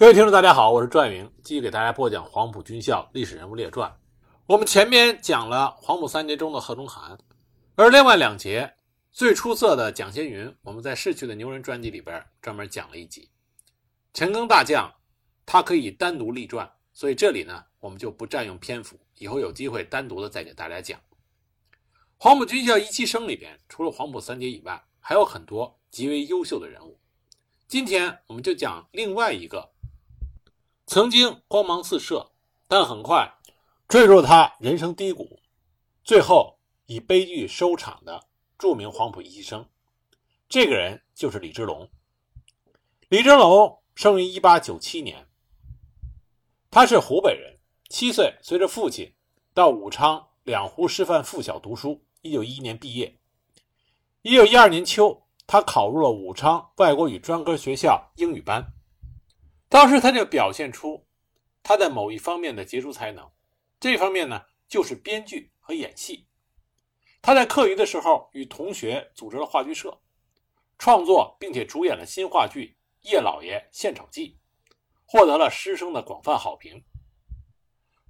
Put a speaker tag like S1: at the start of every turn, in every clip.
S1: 各位听众，大家好，我是转云，继续给大家播讲黄埔军校历史人物列传。我们前面讲了黄埔三杰中的贺中涵，而另外两节最出色的蒋先云，我们在逝去的牛人专辑里边专门讲了一集。陈赓大将，他可以单独立传，所以这里呢，我们就不占用篇幅，以后有机会单独的再给大家讲。黄埔军校一期生里边，除了黄埔三杰以外，还有很多极为优秀的人物。今天我们就讲另外一个。曾经光芒四射，但很快坠入他人生低谷，最后以悲剧收场的著名黄埔医生，这个人就是李之龙。李之龙生于一八九七年，他是湖北人，七岁随着父亲到武昌两湖师范附小读书，一九一一年毕业。一九一二年秋，他考入了武昌外国语专科学校英语班。当时他就表现出他在某一方面的杰出才能，这方面呢就是编剧和演戏。他在课余的时候与同学组织了话剧社，创作并且主演了新话剧《叶老爷献丑记》，获得了师生的广泛好评。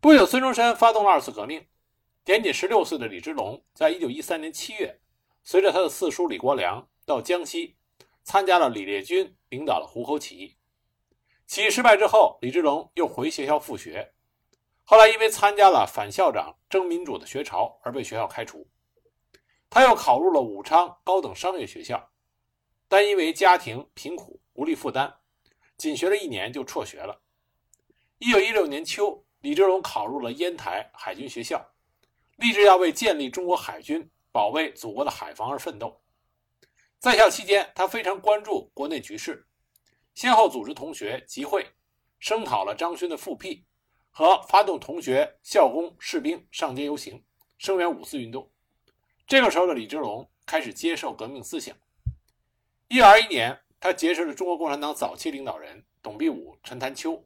S1: 不久，孙中山发动了二次革命，年仅十六岁的李之龙，在一九一三年七月，随着他的四叔李国梁到江西，参加了李烈钧领导的湖口起义。起义失败之后，李之龙又回学校复学，后来因为参加了反校长争民主的学潮而被学校开除。他又考入了武昌高等商业学校，但因为家庭贫苦无力负担，仅学了一年就辍学了。一九一六年秋，李之龙考入了烟台海军学校，立志要为建立中国海军、保卫祖国的海防而奋斗。在校期间，他非常关注国内局势。先后组织同学集会，声讨了张勋的复辟，和发动同学、校工、士兵上街游行，声援五四运动。这个时候的李之龙开始接受革命思想。一九二一年，他结识了中国共产党早期领导人董必武、陈潭秋，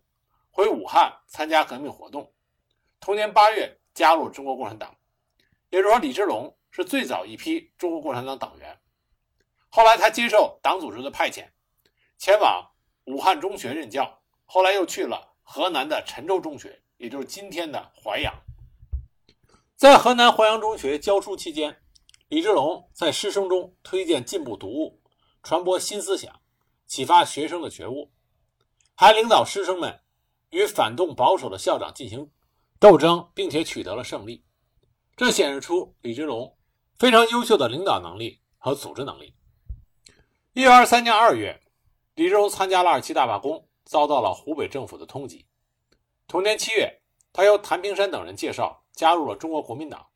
S1: 回武汉参加革命活动。同年八月，加入中国共产党。也就是说，李之龙是最早一批中国共产党党员。后来，他接受党组织的派遣，前往。武汉中学任教，后来又去了河南的陈州中学，也就是今天的淮阳。在河南淮阳中学教书期间，李之龙在师生中推荐进步读物，传播新思想，启发学生的觉悟，还领导师生们与反动保守的校长进行斗争，并且取得了胜利。这显示出李之龙非常优秀的领导能力和组织能力。一九二三年二月。李之龙参加了二七大罢工，遭到了湖北政府的通缉。同年七月，他由谭平山等人介绍加入了中国国民党。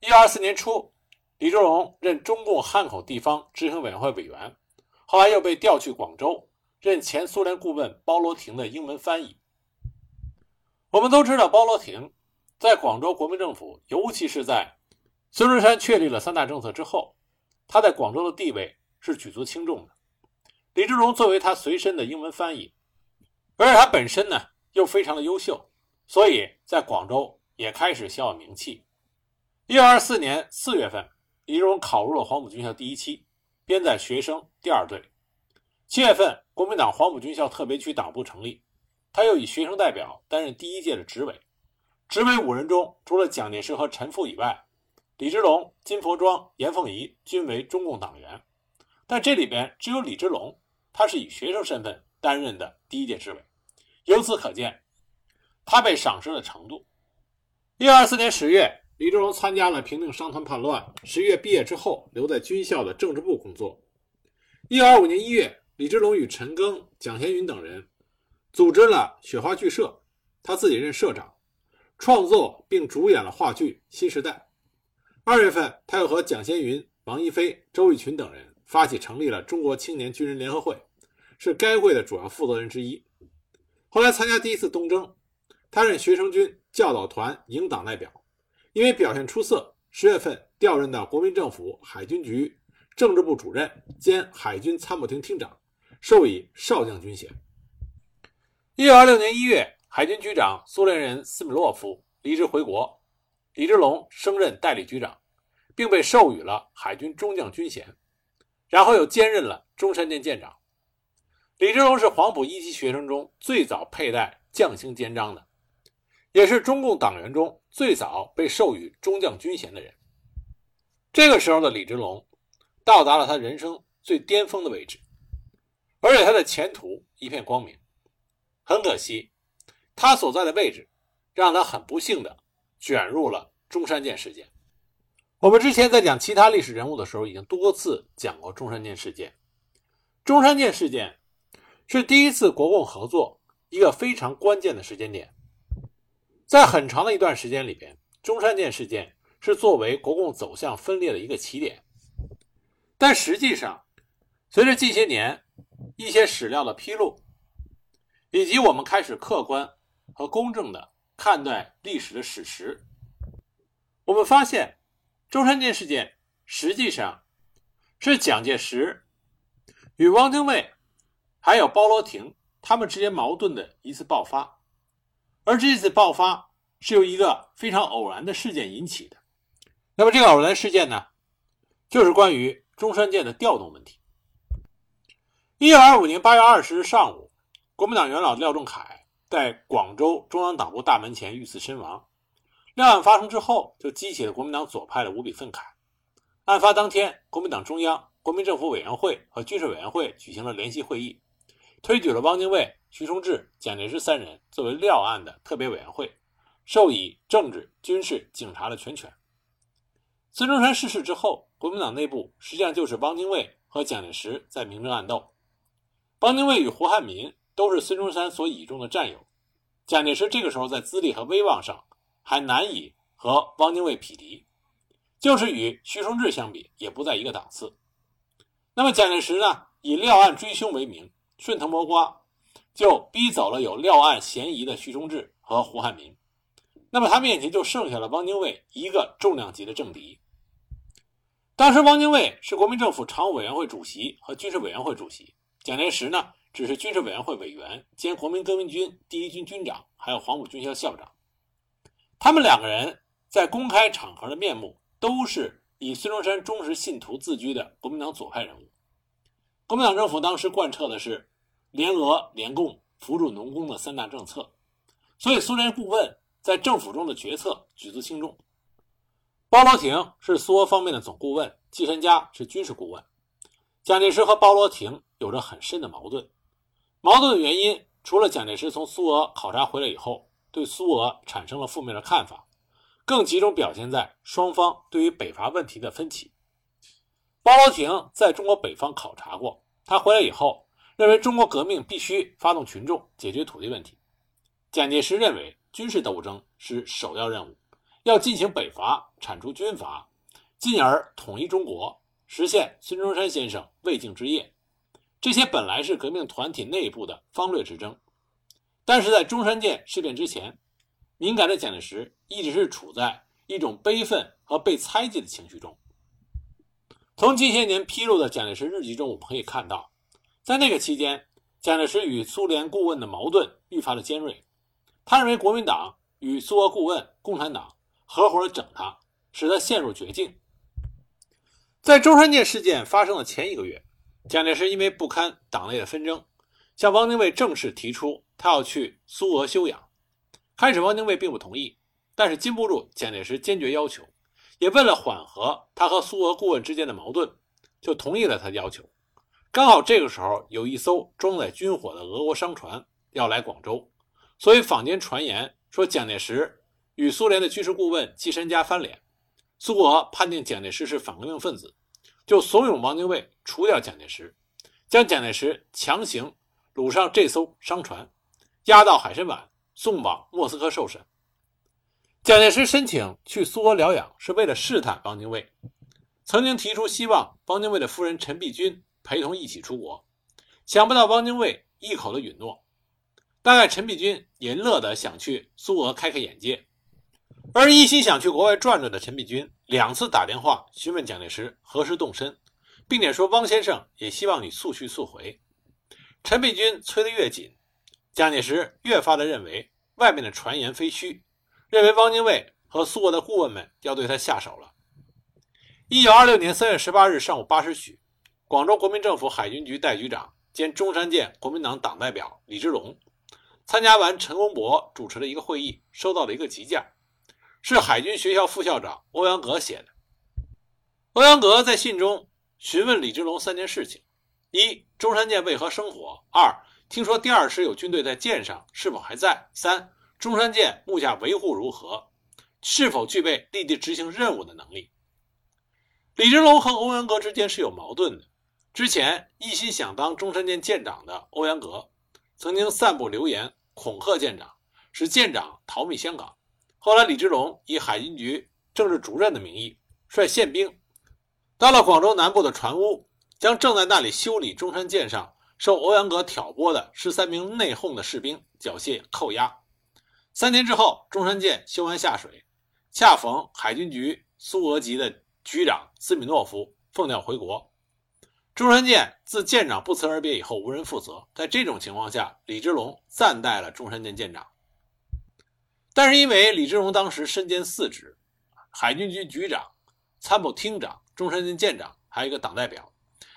S1: 一九二四年初，李之龙任中共汉口地方执行委员会委员，后来又被调去广州，任前苏联顾问包罗廷的英文翻译。我们都知道，包罗廷在广州国民政府，尤其是在孙中山确立了三大政策之后，他在广州的地位是举足轻重的。李之龙作为他随身的英文翻译，而且他本身呢又非常的优秀，所以在广州也开始小有名气。一九二四年四月份，李之龙考入了黄埔军校第一期，编在学生第二队。七月份，国民党黄埔军校特别区党部成立，他又以学生代表担任第一届的执委。执委五人中，除了蒋介石和陈复以外，李之龙、金佛庄、严凤仪均为中共党员，但这里边只有李之龙。他是以学生身份担任的第一届执委，由此可见，他被赏识的程度。一二四年十月，李之龙参加了平定商团叛乱。十月毕业之后，留在军校的政治部工作。一二五年一月，李之龙与陈赓、蒋先云等人组织了雪花剧社，他自己任社长，创作并主演了话剧《新时代》。二月份，他又和蒋先云、王一飞、周逸群等人。发起成立了中国青年军人联合会，是该会的主要负责人之一。后来参加第一次东征，他任学生军教导团营党代表，因为表现出色，十月份调任到国民政府海军局政治部主任兼海军参谋厅厅长，授以少将军衔。一九二六年一月，海军局长苏联人斯米洛夫离职回国，李之龙升任代理局长，并被授予了海军中将军衔。然后又兼任了中山舰舰长。李之龙是黄埔一期学生中最早佩戴将星肩章的，也是中共党员中最早被授予中将军衔的人。这个时候的李之龙，到达了他人生最巅峰的位置，而且他的前途一片光明。很可惜，他所在的位置，让他很不幸的卷入了中山舰事件。我们之前在讲其他历史人物的时候，已经多次讲过中山舰事件。中山舰事件是第一次国共合作一个非常关键的时间点。在很长的一段时间里边，中山舰事件。是作为国共走向分裂的一个起点，但实际上，随着近些年一些史料的披露，以及我们开始客观和公正的看待历史的史实，我们发现，中山舰事件实际上是蒋介石与汪精卫还有包罗廷他们之间矛盾的一次爆发，而这次爆发是由一个非常偶然的事件引起的。那么这个偶然事件呢，就是关于中山舰的调动问题。一九二五年八月二十日上午，国民党元老廖仲恺在广州中央党部大门前遇刺身亡。料案发生之后，就激起了国民党左派的无比愤慨。案发当天，国民党中央、国民政府委员会和军事委员会举行了联席会议，推举了汪精卫、徐崇智、蒋介石三人作为料案的特别委员会，授以政治、军事、警察的全权。孙中山逝世之后，国民党内部实际上就是汪精卫和蒋介石在明争暗斗。汪精卫与胡汉民都是孙中山所倚重的战友，蒋介石这个时候在资历和威望上还难以和汪精卫匹敌，就是与徐崇智相比也不在一个档次。那么蒋介石呢，以料案追凶为名，顺藤摸瓜，就逼走了有料案嫌疑的徐忠志和胡汉民。那么他面前就剩下了汪精卫一个重量级的政敌。当时，汪精卫是国民政府常务委员会主席和军事委员会主席，蒋介石呢只是军事委员会委员兼国民革命军第一军军长，还有黄埔军校校长。他们两个人在公开场合的面目都是以孙中山忠实信徒自居的国民党左派人物。国民党政府当时贯彻的是联俄联共扶助农工的三大政策，所以苏联顾问在政府中的决策举足轻重。包罗廷是苏俄方面的总顾问，季申嘉是军事顾问。蒋介石和包罗廷有着很深的矛盾，矛盾的原因除了蒋介石从苏俄考察回来以后对苏俄产生了负面的看法，更集中表现在双方对于北伐问题的分歧。包罗廷在中国北方考察过，他回来以后认为中国革命必须发动群众解决土地问题。蒋介石认为军事斗争是首要任务。要进行北伐，铲除军阀，进而统一中国，实现孙中山先生未竟之业。这些本来是革命团体内部的方略之争，但是在中山舰事变之前，敏感的蒋介石一直是处在一种悲愤和被猜忌的情绪中。从近些年披露的蒋介石日记中，我们可以看到，在那个期间，蒋介石与苏联顾问的矛盾愈发的尖锐。他认为国民党与苏俄顾问共产党。合伙整他，使他陷入绝境。在中山舰事件发生的前一个月，蒋介石因为不堪党内的纷争，向汪精卫正式提出他要去苏俄休养。开始，汪精卫并不同意，但是禁不住蒋介石坚决要求，也为了缓和他和苏俄顾问之间的矛盾，就同意了他的要求。刚好这个时候有一艘装载军火的俄国商船要来广州，所以坊间传言说蒋介石。与苏联的军事顾问季申嘉翻脸，苏俄判定蒋介石是反革命分子，就怂恿汪精卫除掉蒋介石，将蒋介石强行掳上这艘商船，押到海参崴，送往莫斯科受审。蒋介石申请去苏俄疗养，是为了试探汪精卫，曾经提出希望汪精卫的夫人陈璧君陪同一起出国，想不到汪精卫一口的允诺，大概陈璧君也乐得想去苏俄开开眼界。而一心想去国外转转的陈璧君，两次打电话询问蒋介石何时动身，并且说汪先生也希望你速去速回。陈璧君催得越紧，蒋介石越发的认为外面的传言非虚，认为汪精卫和苏俄的顾问们要对他下手了。一九二六年三月十八日上午八时许，广州国民政府海军局代局长兼中山舰国民党党代表李之龙，参加完陈公博主持的一个会议，收到了一个急件，是海军学校副校长欧阳格写的。欧阳格在信中询问李之龙三件事情：一、中山舰为何生火；二、听说第二师有军队在舰上，是否还在？三、中山舰目下维护如何？是否具备立即执行任务的能力？李之龙和欧阳格之间是有矛盾的。之前一心想当中山舰舰长的欧阳格，曾经散布流言恐吓舰长，使舰长逃避香港。后来李之龙以海军局政治主任的名义，率宪兵到了广州南部的船坞，将正在那里修理中山舰上受欧阳格挑拨的十三名内讧的士兵缴械扣押。三天之后，中山舰修完下水，恰逢海军局苏俄籍的局长斯米诺夫奉调回国。中山舰自舰长不辞而别以后，无人负责。在这种情况下，李之龙暂代了中山舰舰长。但是因为李之龙当时身兼四职，海军局局长、参谋厅长、中山舰舰长，还有一个党代表，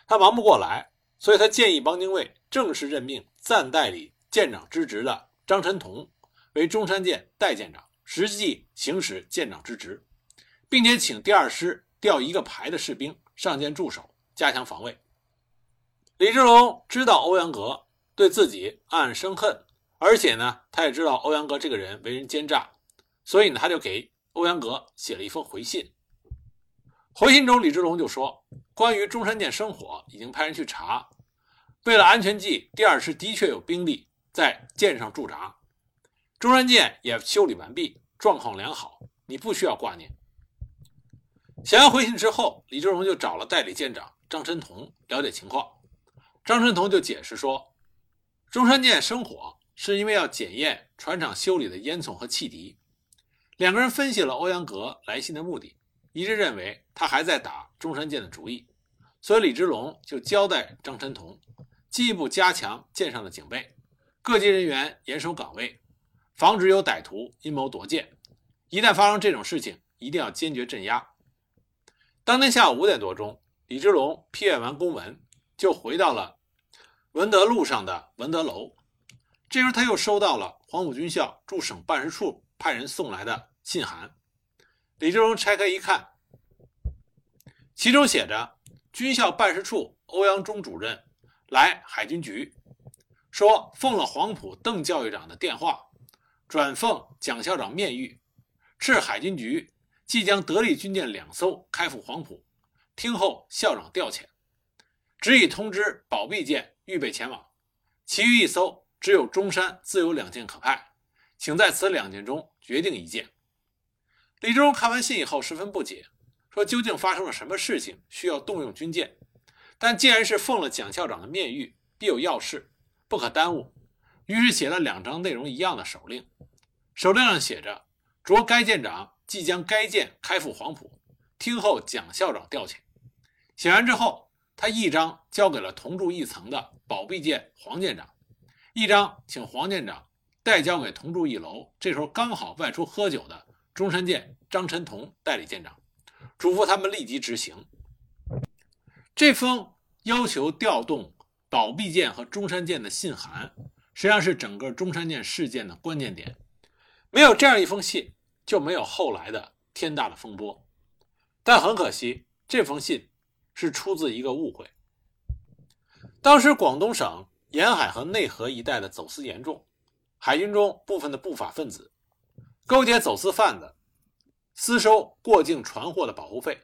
S1: 他忙不过来，所以他建议汪精卫正式任命暂代理舰长之职的张晨同为中山舰代舰长，实际行使舰长之职，并且请第二师调一个排的士兵上舰驻守，加强防卫。李之龙知道欧阳格对自己暗暗生恨，而且呢，他也知道欧阳格这个人为人奸诈，所以呢，他就给欧阳格写了一封回信。回信中，李志龙就说：“关于中山舰生火，已经派人去查，为了安全计，第二师的确有兵力在舰上驻扎，中山舰也修理完毕，状况良好，你不需要挂念。”想要回信之后，李之龙就找了代理舰长张申同了解情况。张申同就解释说，中山舰生火是因为要检验船厂修理的烟囱和汽笛。两个人分析了欧阳格来信的目的，一致认为他还在打中山舰的主意，所以李之龙就交代张申同进一步加强舰上的警备，各级人员严守岗位，防止有歹徒阴谋夺舰。一旦发生这种事情，一定要坚决镇压。当天下午五点多钟，李之龙批阅完公文，就回到了。文德路上的文德楼，这时候他又收到了黄埔军校驻省办事处派人送来的信函。李之龙拆开一看，其中写着：“军校办事处欧阳中主任来海军局，说奉了黄埔邓教育长的电话，转奉蒋校长面谕，斥海军局即将得力军舰两艘开赴黄埔，听候校长调遣，只已通知保庇舰。”预备前往，其余一艘只有中山自有两舰可派，请在此两舰中决定一舰。李之龙看完信以后十分不解，说：“究竟发生了什么事情需要动用军舰？但既然是奉了蒋校长的面谕，必有要事，不可耽误。”于是写了两张内容一样的手令，手令上写着：“着该舰长即将该舰开赴黄埔，听候蒋校长调遣。”写完之后。他一张交给了同住一层的保庇舰黄舰长，一张请黄舰长代交给同住一楼，这时候刚好外出喝酒的中山舰张晨同代理舰长，嘱咐他们立即执行。这封要求调动保庇舰和中山舰的信函，实际上是整个中山舰事件的关键点。没有这样一封信，就没有后来的天大的风波。但很可惜，这封信。是出自一个误会。当时广东省沿海和内河一带的走私严重，海军中部分的不法分子勾结走私贩子，私收过境船货的保护费，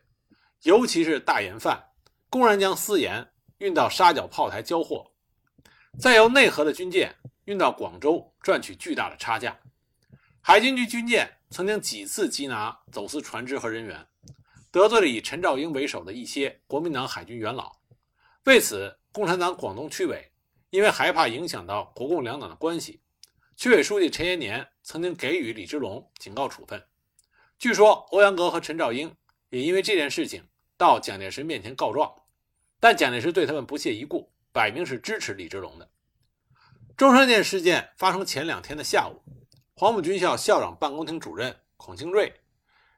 S1: 尤其是大盐贩，公然将私盐运到沙角炮台交货，再由内河的军舰运到广州赚取巨大的差价。海军局军舰曾经几次缉拿走私船只和人员。得罪了以陈兆英为首的一些国民党海军元老，为此，共产党广东区委因为害怕影响到国共两党的关系，区委书记陈延年曾经给予李之龙警告处分。据说欧阳格和陈兆英也因为这件事情到蒋介石面前告状，但蒋介石对他们不屑一顾，摆明是支持李之龙的。中山舰事件发生前两天的下午，黄埔军校校长办公厅主任孔庆瑞。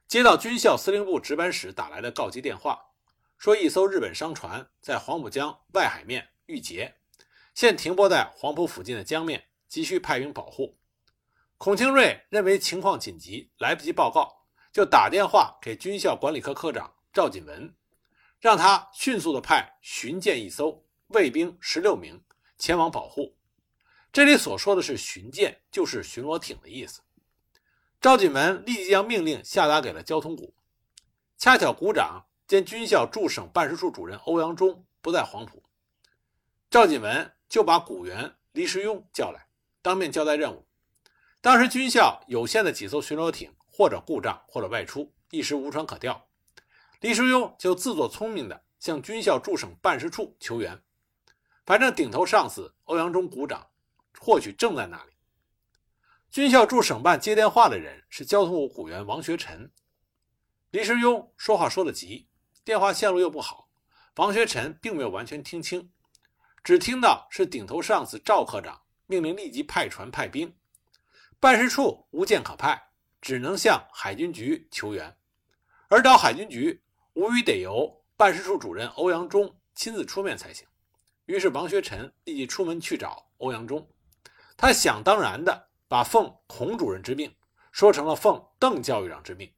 S1: 接到军校司令部值班室打来的告急电话，说一艘日本商船在黄浦江外海面遇劫，现停泊在黄埔附近的江面，急需派兵保护。孔庆瑞认为情况紧急，来不及报告，就打电话给军校管理科科长赵锦文，让他迅速的派巡舰一艘，卫兵十六名前往保护。这里所说的是巡舰，就是巡逻艇的意思。赵锦文立即将命令下达给了交通股，恰巧股长兼军校驻省办事处主任欧阳中不在黄埔，赵锦文就把股员黎世庸叫来，当面交代任务。当时军校有限的几艘巡逻艇或者故障或者外出，一时无船可调，黎世庸就自作聪明的向军校驻省办事处求援，反正顶头上司欧阳中股长或许正在那里。军校驻省办接电话的人是交通部股员王学臣。黎时庸说话说得急，电话线路又不好，王学臣并没有完全听清，只听到是顶头上司赵科长命令立即派船派兵，办事处无舰可派，只能向海军局求援。而找海军局，无疑得由办事处主任欧阳中亲自出面才行。于是王学臣立即出门去找欧阳中，他想当然的。把奉孔主任之命说成了奉邓教育长之命，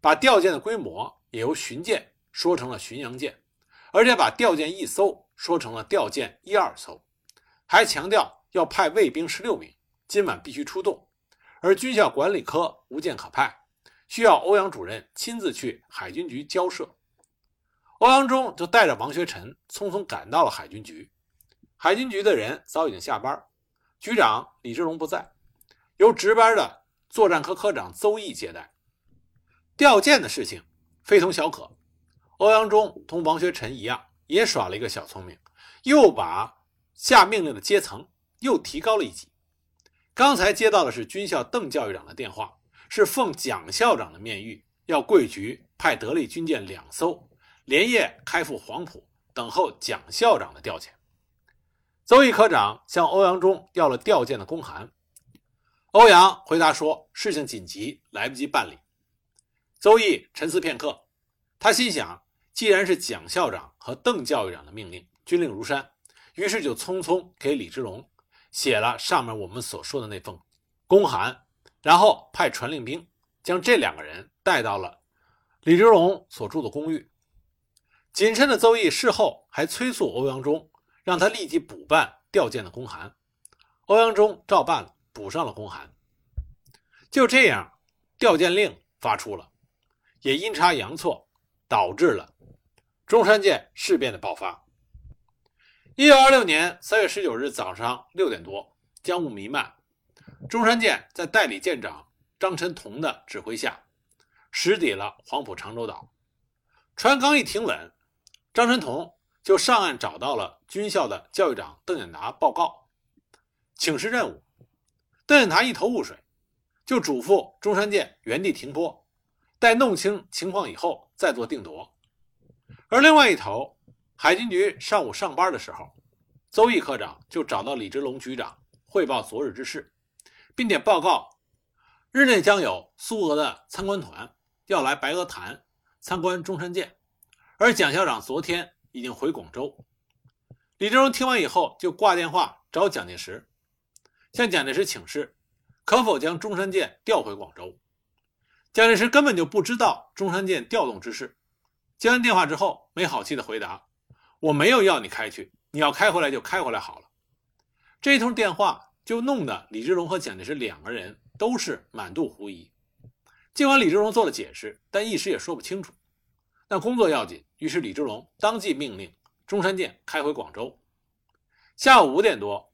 S1: 把调舰的规模也由巡舰说成了巡洋舰，而且把调舰一艘说成了调舰一二艘，还强调要派卫兵十六名，今晚必须出动，而军校管理科无舰可派，需要欧阳主任亲自去海军局交涉。欧阳中就带着王学臣匆匆赶到了海军局，海军局的人早已经下班，局长李志龙不在。由值班的作战科科长邹毅接待。调舰的事情非同小可，欧阳中同王学臣一样，也耍了一个小聪明，又把下命令的阶层又提高了一级。刚才接到的是军校邓教育长的电话，是奉蒋校长的面谕，要贵局派得力军舰两艘，连夜开赴黄埔，等候蒋校长的调遣。邹毅科长向欧阳中要了调件的公函。欧阳回答说：“事情紧急，来不及办理。”邹毅沉思片刻，他心想：既然是蒋校长和邓教育长的命令，军令如山，于是就匆匆给李之龙写了上面我们所说的那封公函，然后派传令兵将这两个人带到了李之龙所住的公寓。谨慎的邹毅事后还催促欧阳中，让他立即补办调件的公函。欧阳中照办了。补上了公函，就这样，调舰令发出了，也阴差阳错导致了中山舰事变的爆发。一九二六年三月十九日早上六点多，江雾弥漫，中山舰在代理舰长张晨同的指挥下，驶抵了黄埔长洲岛。船刚一停稳，张春同就上岸找到了军校的教育长邓演达报告，请示任务。邓演达一头雾水，就嘱咐中山舰原地停泊，待弄清情况以后再做定夺。而另外一头，海军局上午上班的时候，邹毅科长就找到李之龙局长汇报昨日之事，并且报告日内将有苏俄的参观团要来白鹅潭参观中山舰，而蒋校长昨天已经回广州。李志荣听完以后，就挂电话找蒋介石。向蒋介石请示，可否将中山舰调回广州？蒋介石根本就不知道中山舰调动之事。接完电话之后，没好气的回答：“我没有要你开去，你要开回来就开回来好了。”这一通电话就弄得李志荣和蒋介石两个人都是满肚狐疑。尽管李志荣做了解释，但一时也说不清楚。但工作要紧，于是李之龙当即命令中山舰开回广州。下午五点多。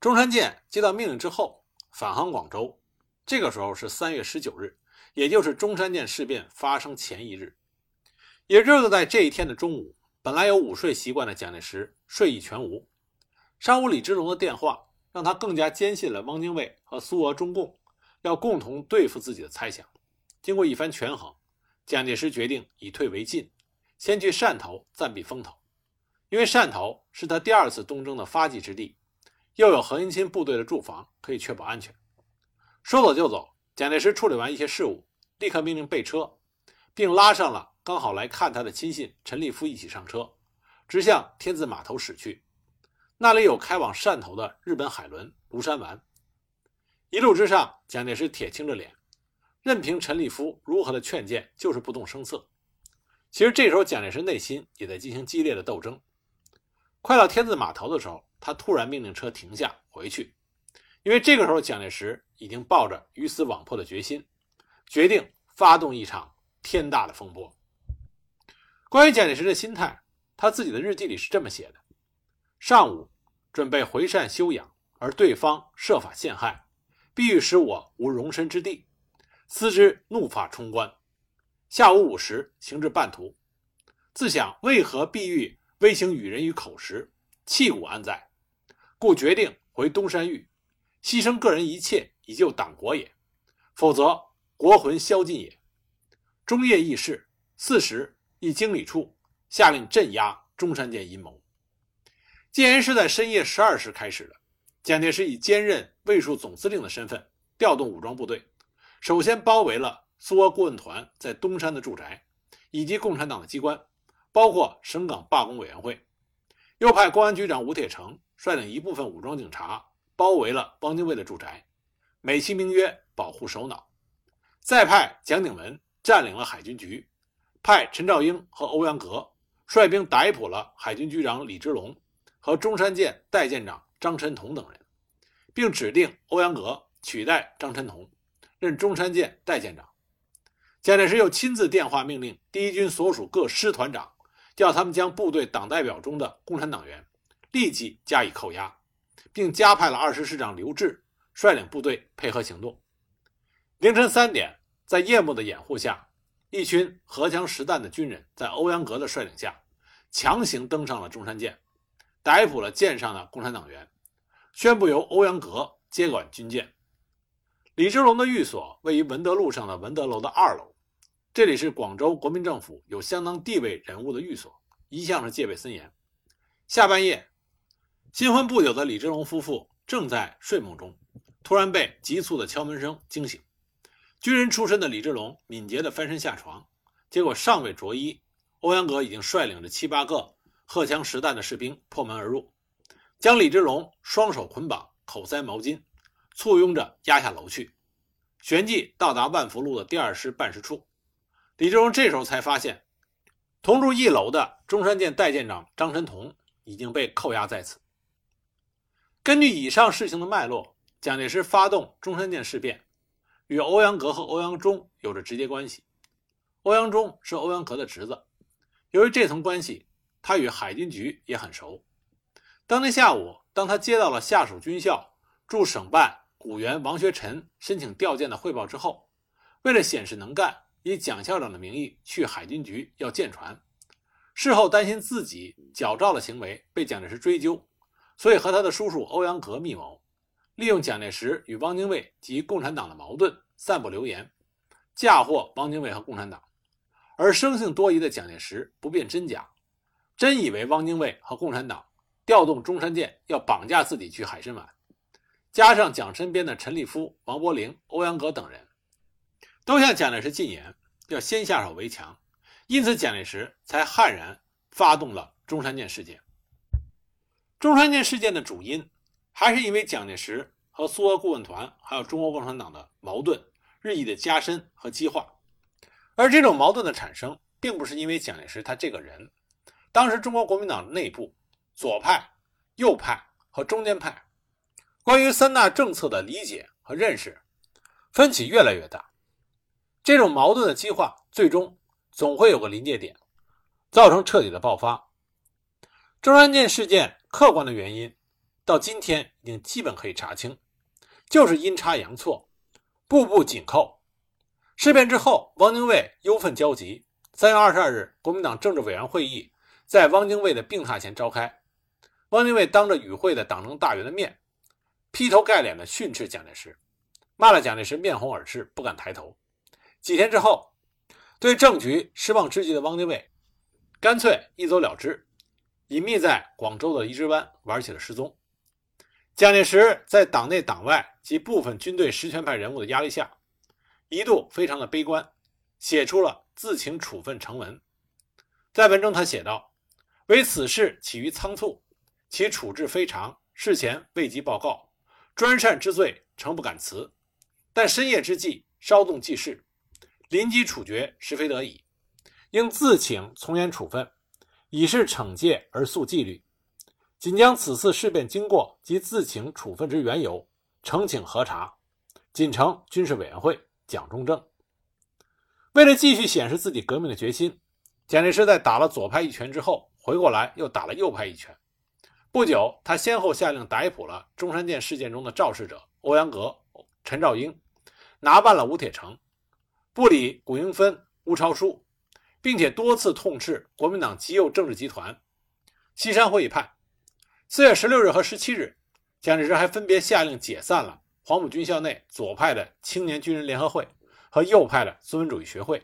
S1: 中山舰接到命令之后返航广州，这个时候是三月十九日，也就是中山舰事变发生前一日。也就是在这一天的中午，本来有午睡习惯的蒋介石睡意全无。上午李之龙的电话让他更加坚信了汪精卫和苏俄中共要共同对付自己的猜想。经过一番权衡，蒋介石决定以退为进，先去汕头暂避风头，因为汕头是他第二次东征的发迹之地。又有何应钦部队的驻防，可以确保安全。说走就走，蒋介石处理完一些事务，立刻命令备车，并拉上了刚好来看他的亲信陈立夫一起上车，直向天字码头驶去。那里有开往汕头的日本海轮“庐山丸”。一路之上，蒋介石铁青着脸，任凭陈立夫如何的劝谏，就是不动声色。其实这时候，蒋介石内心也在进行激烈的斗争。快到天字码头的时候，他突然命令车停下回去，因为这个时候蒋介石已经抱着鱼死网破的决心，决定发动一场天大的风波。关于蒋介石的心态，他自己的日记里是这么写的：上午准备回汕休养，而对方设法陷害，必欲使我无容身之地，思之怒发冲冠。下午五时，行至半途，自想为何必欲威行与人于口实，气骨安在？故决定回东山峪，牺牲个人一切以救党国也，否则国魂消尽也。中夜议事，四时一经理处下令镇压中山舰阴谋。既然是在深夜十二时开始的。蒋介石以兼任卫戍总司令的身份，调动武装部队，首先包围了。苏俄顾问团在东山的住宅，以及共产党的机关，包括省港罢工委员会，又派公安局长吴铁城率领一部分武装警察包围了汪精卫的住宅，美其名曰保护首脑。再派蒋鼎文占领了海军局，派陈兆英和欧阳格率兵逮捕了海军局长李之龙和中山舰代舰长张琛同等人，并指定欧阳格取代张琛同，任中山舰代舰长。蒋介石又亲自电话命令第一军所属各师团长，叫他们将部队党代表中的共产党员立即加以扣押，并加派了二师师长刘峙率领部队配合行动。凌晨三点，在夜幕的掩护下，一群荷枪实弹的军人在欧阳格的率领下，强行登上了中山舰，逮捕了舰上的共产党员，宣布由欧阳格接管军舰。李之龙的寓所位于文德路上的文德楼的二楼。这里是广州国民政府有相当地位人物的寓所，一向是戒备森严。下半夜，新婚不久的李之龙夫妇正在睡梦中，突然被急促的敲门声惊醒。军人出身的李之龙敏捷地翻身下床，结果尚未着衣，欧阳格已经率领着七八个荷枪实弹的士兵破门而入，将李之龙双手捆绑，口塞毛巾，簇拥着押下楼去，旋即到达万福路的第二师办事处。李志荣这时候才发现，同住一楼的中山舰代舰长张申同已经被扣押在此。根据以上事情的脉络，蒋介石发动中山舰事变，与欧阳格和欧阳忠有着直接关系。欧阳忠是欧阳格的侄子，由于这层关系，他与海军局也很熟。当天下午，当他接到了下属军校驻省办古员王学臣申请调舰的汇报之后，为了显示能干。以蒋校长的名义去海军局要舰船，事后担心自己矫诏的行为被蒋介石追究，所以和他的叔叔欧阳格密谋，利用蒋介石与汪精卫及共产党的矛盾，散布流言，嫁祸汪精卫和共产党。而生性多疑的蒋介石不辨真假，真以为汪精卫和共产党调动中山舰要绑架自己去海参崴，加上蒋身边的陈立夫、王伯龄、欧阳格等人。都向蒋介石进言，要先下手为强，因此蒋介石才悍然发动了中山舰事件。中山舰事件的主因，还是因为蒋介石和苏俄顾问团还有中国共产党的矛盾日益的加深和激化。而这种矛盾的产生，并不是因为蒋介石他这个人。当时中国国民党内部，左派、右派和中间派，关于三大政策的理解和认识，分歧越来越大。这种矛盾的激化，最终总会有个临界点，造成彻底的爆发。中山舰事件客观的原因，到今天已经基本可以查清，就是阴差阳错，步步紧扣。事变之后，汪精卫忧愤交集。三月二十二日，国民党政治委员会议在汪精卫的病榻前召开，汪精卫当着与会的党政大员的面，劈头盖脸的训斥蒋介石，骂了蒋介石面红耳赤，不敢抬头。几天之后，对政局失望之极的汪精卫，干脆一走了之，隐秘在广州的荔枝湾玩起了失踪。蒋介石在党内党外及部分军队实权派人物的压力下，一度非常的悲观，写出了自请处分成文。在文中他写道：“为此事起于仓促，其处置非常，事前未及报告，专擅之罪，诚不敢辞。但深夜之际，稍纵即逝，临机处决，实非得已，应自请从严处分，以示惩戒而肃纪律。仅将此次事变经过及自请处分之缘由呈请核查，谨呈军事委员会蒋中正。为了继续显示自己革命的决心，蒋介石在打了左派一拳之后，回过来又打了右派一拳。不久，他先后下令逮捕了中山舰事件中的肇事者欧阳格、陈兆英，拿办了吴铁城，不理古英芬、乌超书，并且多次痛斥国民党极右政治集团西山会议派。四月十六日和十七日，蒋介石还分别下令解散了黄埔军校内左派的青年军人联合会。和右派的资本主义学会，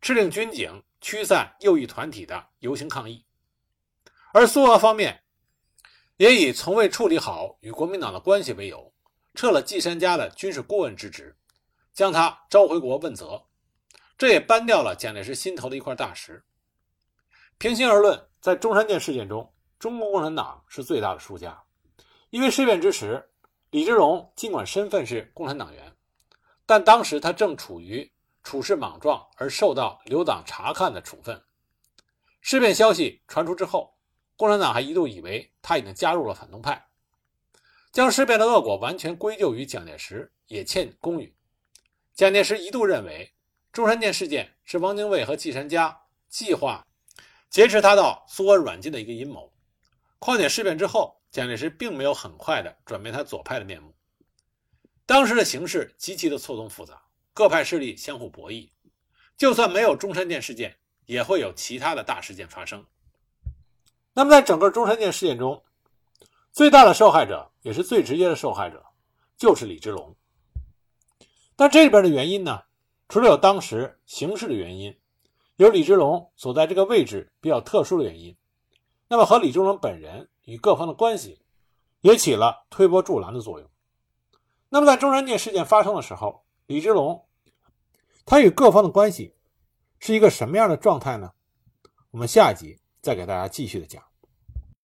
S1: 敕令军警驱散右翼团体的游行抗议，而苏俄方面也以从未处理好与国民党的关系为由，撤了季山家的军事顾问之职，将他召回国问责，这也搬掉了蒋介石心头的一块大石。平心而论，在中山舰事件中，中国共产党是最大的输家，因为事变之时，李之龙尽管身份是共产党员。但当时他正处于处事莽撞而受到留党察看的处分。事变消息传出之后，共产党还一度以为他已经加入了反动派，将事变的恶果完全归咎于蒋介石，也欠公允。蒋介石一度认为中山舰事件是汪精卫和季山嘉计划劫持他到苏俄软禁的一个阴谋。况且事变之后，蒋介石并没有很快的转变他左派的面目。当时的形势极其的错综复杂，各派势力相互博弈。就算没有中山舰事件，也会有其他的大事件发生。那么，在整个中山舰事件中，最大的受害者也是最直接的受害者，就是李之龙。但这里边的原因呢，除了有当时形势的原因，有李之龙所在这个位置比较特殊的原因，那么和李之龙本人与各方的关系，也起了推波助澜的作用。那么，在中山舰事件发生的时候，李之龙他与各方的关系是一个什么样的状态呢？我们下一集再给大家继续的讲。